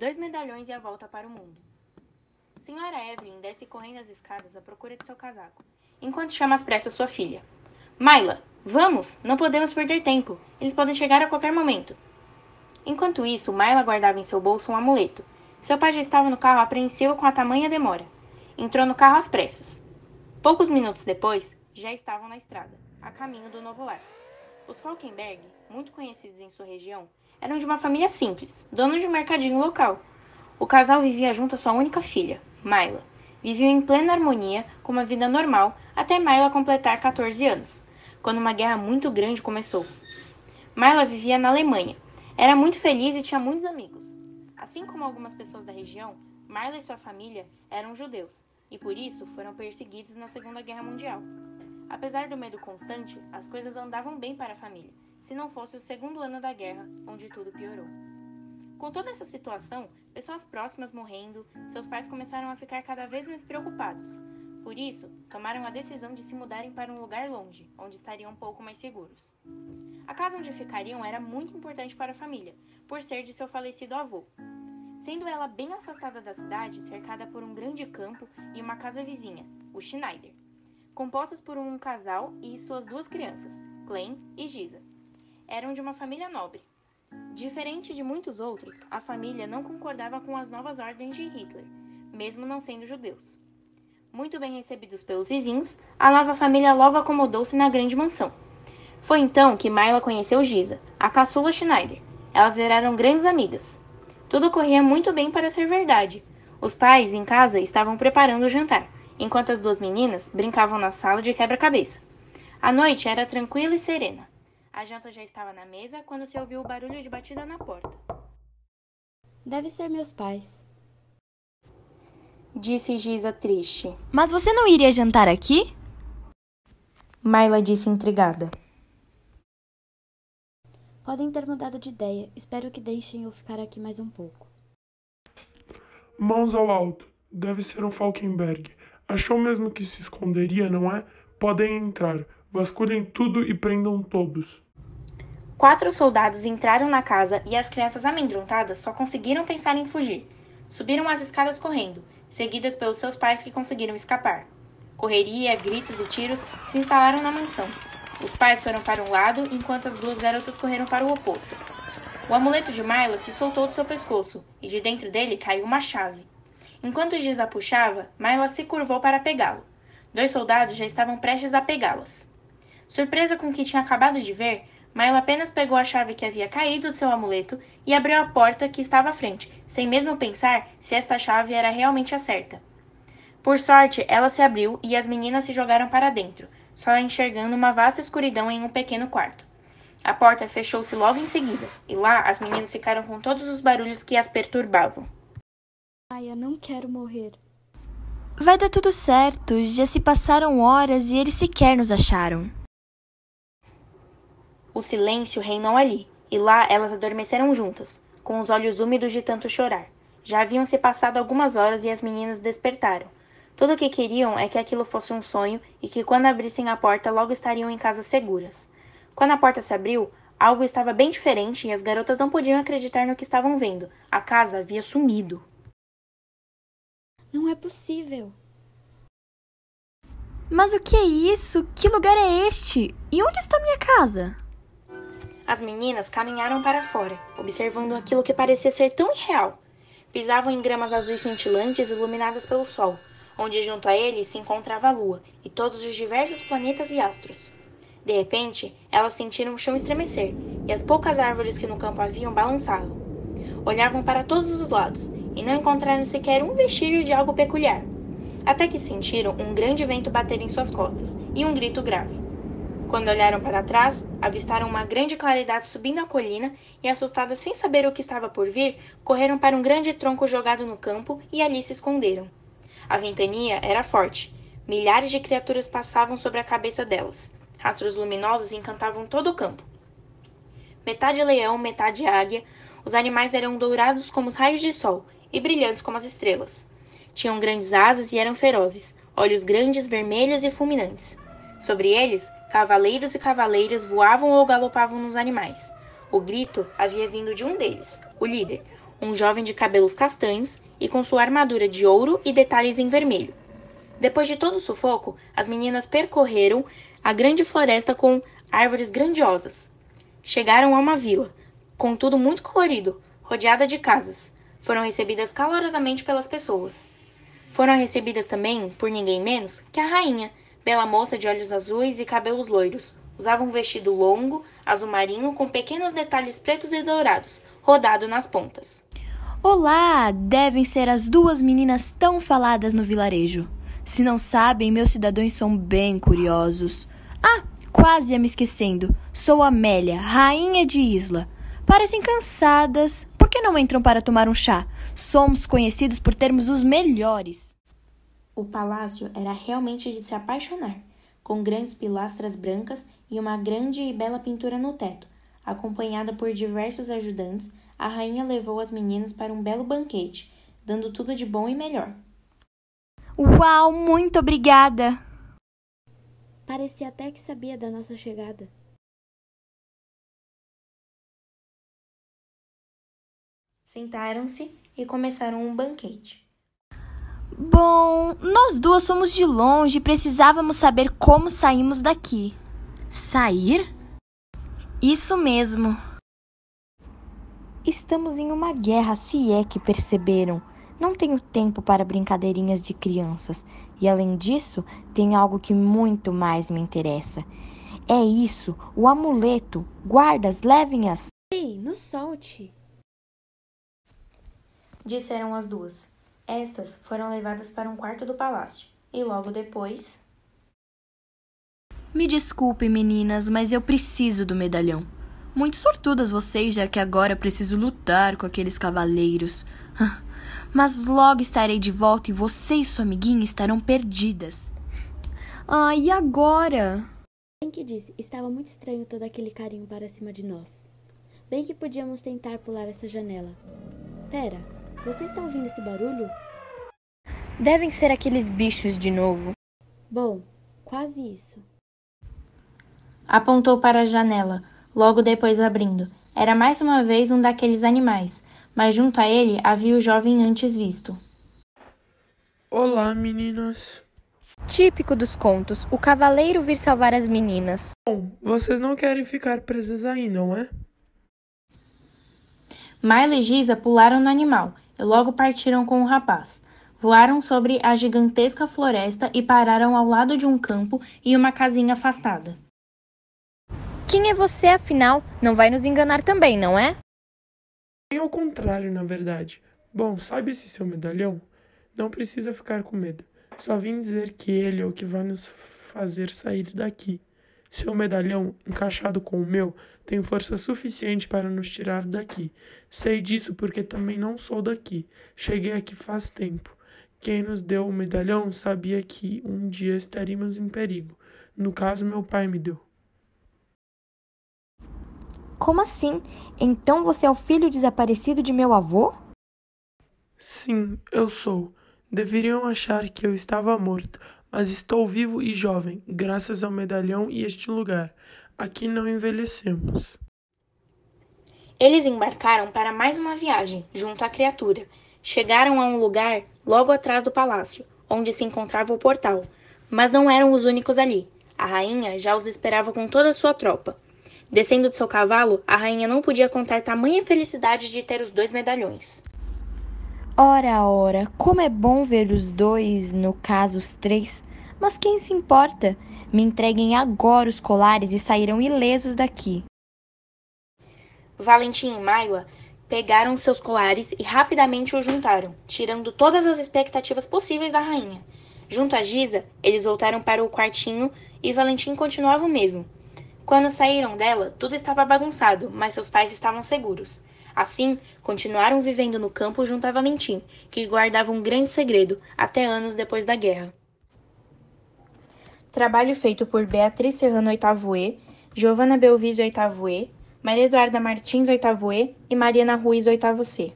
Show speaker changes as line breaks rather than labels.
dois medalhões e a volta para o mundo. Senhora Evelyn desce correndo as escadas à procura de seu casaco, enquanto chama às pressas sua filha. Myla, vamos! Não podemos perder tempo. Eles podem chegar a qualquer momento. Enquanto isso, Myla guardava em seu bolso um amuleto. Seu pai já estava no carro apreensivo com a tamanha demora. Entrou no carro às pressas. Poucos minutos depois, já estavam na estrada, a caminho do novo lar. Os Falkenberg, muito conhecidos em sua região, eram de uma família simples, donos de um mercadinho local. O casal vivia junto à sua única filha, Myla. Viviam em plena harmonia, com uma vida normal, até Myla completar 14 anos, quando uma guerra muito grande começou. Myla vivia na Alemanha. Era muito feliz e tinha muitos amigos. Assim como algumas pessoas da região, Myla e sua família eram judeus, e por isso foram perseguidos na Segunda Guerra Mundial. Apesar do medo constante, as coisas andavam bem para a família, se não fosse o segundo ano da guerra, onde tudo piorou. Com toda essa situação, pessoas próximas morrendo, seus pais começaram a ficar cada vez mais preocupados. Por isso, tomaram a decisão de se mudarem para um lugar longe, onde estariam um pouco mais seguros. A casa onde ficariam era muito importante para a família, por ser de seu falecido avô. Sendo ela bem afastada da cidade, cercada por um grande campo e uma casa vizinha, o Schneider, compostos por um casal e suas duas crianças, Glenn e Giza. Eram de uma família nobre, Diferente de muitos outros, a família não concordava com as novas ordens de Hitler, mesmo não sendo judeus. Muito bem recebidos pelos vizinhos, a nova família logo acomodou-se na grande mansão. Foi então que Myla conheceu Giza, a caçula Schneider. Elas viraram grandes amigas. Tudo corria muito bem para ser verdade. Os pais, em casa, estavam preparando o jantar, enquanto as duas meninas brincavam na sala de quebra-cabeça. A noite era tranquila e serena. A janta já estava na mesa quando se ouviu o barulho de batida na porta.
Deve ser meus pais.
Disse Giza triste.
Mas você não iria jantar aqui?
Myla disse intrigada.
Podem ter mudado de ideia. Espero que deixem eu ficar aqui mais um pouco.
Mãos ao alto. Deve ser um Falkenberg. Achou mesmo que se esconderia, não é? Podem entrar. Vasculhem tudo e prendam todos.
Quatro soldados entraram na casa e as crianças amedrontadas só conseguiram pensar em fugir. Subiram as escadas correndo, seguidas pelos seus pais que conseguiram escapar. Correria, gritos e tiros se instalaram na mansão. Os pais foram para um lado, enquanto as duas garotas correram para o oposto. O amuleto de Myla se soltou do seu pescoço, e de dentro dele caiu uma chave. Enquanto Giz a puxava, Myla se curvou para pegá-lo. Dois soldados já estavam prestes a pegá-las. Surpresa com o que tinha acabado de ver, Myla apenas pegou a chave que havia caído de seu amuleto e abriu a porta que estava à frente, sem mesmo pensar se esta chave era realmente a certa. Por sorte, ela se abriu e as meninas se jogaram para dentro, só enxergando uma vasta escuridão em um pequeno quarto. A porta fechou-se logo em seguida, e lá as meninas ficaram com todos os barulhos que as perturbavam.
Ai, eu não quero morrer.
Vai dar tudo certo. Já se passaram horas e eles sequer nos acharam.
O silêncio reinou ali, e lá elas adormeceram juntas, com os olhos úmidos de tanto chorar. Já haviam se passado algumas horas e as meninas despertaram. Tudo o que queriam é que aquilo fosse um sonho e que quando abrissem a porta logo estariam em casa seguras. Quando a porta se abriu, algo estava bem diferente e as garotas não podiam acreditar no que estavam vendo. A casa havia sumido.
Não é possível.
Mas o que é isso? Que lugar é este? E onde está minha casa?
As meninas caminharam para fora, observando aquilo que parecia ser tão irreal. Pisavam em gramas azuis cintilantes iluminadas pelo sol, onde junto a eles se encontrava a lua e todos os diversos planetas e astros. De repente, elas sentiram o chão estremecer e as poucas árvores que no campo haviam balançavam. Olhavam para todos os lados e não encontraram sequer um vestígio de algo peculiar. Até que sentiram um grande vento bater em suas costas e um grito grave. Quando olharam para trás, avistaram uma grande claridade subindo a colina e, assustadas sem saber o que estava por vir, correram para um grande tronco jogado no campo e ali se esconderam. A ventania era forte. Milhares de criaturas passavam sobre a cabeça delas. Rastros luminosos encantavam todo o campo. Metade leão, metade águia, os animais eram dourados como os raios de sol e brilhantes como as estrelas. Tinham grandes asas e eram ferozes, olhos grandes, vermelhos e fulminantes. Sobre eles Cavaleiros e cavaleiras voavam ou galopavam nos animais. O grito havia vindo de um deles, o líder, um jovem de cabelos castanhos e com sua armadura de ouro e detalhes em vermelho. Depois de todo o sufoco, as meninas percorreram a grande floresta com árvores grandiosas. Chegaram a uma vila, com tudo muito colorido, rodeada de casas. Foram recebidas calorosamente pelas pessoas. Foram recebidas também por ninguém menos que a rainha, bela moça de olhos azuis e cabelos loiros. Usava um vestido longo, azul marinho, com pequenos detalhes pretos e dourados, rodado nas pontas.
Olá! Devem ser as duas meninas tão faladas no vilarejo. Se não sabem, meus cidadãos são bem curiosos. Ah, quase ia me esquecendo. Sou Amélia, rainha de Isla. Parecem cansadas. Por que não entram para tomar um chá? Somos conhecidos por termos os melhores.
O palácio era realmente de se apaixonar, com grandes pilastras brancas e uma grande e bela pintura no teto. Acompanhada por diversos ajudantes, a rainha levou as meninas para um belo banquete, dando tudo de bom e melhor.
Uau, muito obrigada!
Parecia até que sabia da nossa chegada.
Sentaram-se e começaram um banquete.
Bom, nós duas somos de longe e precisávamos saber como saímos daqui. Sair? Isso mesmo.
Estamos em uma guerra, se é que perceberam. Não tenho tempo para brincadeirinhas de crianças. E além disso, tem algo que muito mais me interessa. É isso, o amuleto. Guardas, levem-as.
Ei, nos solte.
Disseram as duas. Estas foram levadas para um quarto do palácio. E logo depois.
Me desculpe, meninas, mas eu preciso do medalhão. Muito sortudas vocês, já que agora preciso lutar com aqueles cavaleiros. Ah, mas logo estarei de volta e você e sua amiguinha estarão perdidas. Ah, e agora?
Bem que disse, estava muito estranho todo aquele carinho para cima de nós. Bem que podíamos tentar pular essa janela. Pera, você está ouvindo esse barulho?
Devem ser aqueles bichos de novo.
Bom, quase isso.
Apontou para a janela, logo depois abrindo. Era mais uma vez um daqueles animais, mas junto a ele havia o jovem antes visto.
Olá, meninas.
Típico dos contos, o cavaleiro vir salvar as meninas.
Bom, vocês não querem ficar presas aí, não é?
Milo e Giza pularam no animal e logo partiram com o rapaz. Voaram sobre a gigantesca floresta e pararam ao lado de um campo e uma casinha afastada.
Quem é você, afinal? Não vai nos enganar também, não é?
Bem ao contrário, na verdade. Bom, sabe esse seu medalhão? Não precisa ficar com medo. Só vim dizer que ele é o que vai nos fazer sair daqui. Seu medalhão, encaixado com o meu, tem força suficiente para nos tirar daqui. Sei disso porque também não sou daqui. Cheguei aqui faz tempo. Quem nos deu o medalhão sabia que um dia estaríamos em perigo. No caso, meu pai me deu.
Como assim? Então você é o filho desaparecido de meu avô?
Sim, eu sou. Deveriam achar que eu estava morto, mas estou vivo e jovem, graças ao medalhão e este lugar. Aqui não envelhecemos.
Eles embarcaram para mais uma viagem, junto à criatura. Chegaram a um lugar logo atrás do palácio, onde se encontrava o portal. Mas não eram os únicos ali. A rainha já os esperava com toda a sua tropa. Descendo de seu cavalo, a rainha não podia contar tamanha felicidade de ter os dois medalhões.
Ora, ora, como é bom ver os dois, no caso os três. Mas quem se importa? Me entreguem agora os colares e sairão ilesos daqui.
Valentim e Maila pegaram seus colares e rapidamente os juntaram, tirando todas as expectativas possíveis da rainha. Junto a Giza, eles voltaram para o quartinho e Valentim continuava o mesmo. Quando saíram dela, tudo estava bagunçado, mas seus pais estavam seguros. Assim, continuaram vivendo no campo junto a Valentim, que guardava um grande segredo até anos depois da guerra. Trabalho feito por Beatriz Serrano, oitavo E, Giovanna Belvizio, oitavo E, Maria Eduarda Martins, oitavo E e Mariana Ruiz, oitavo C.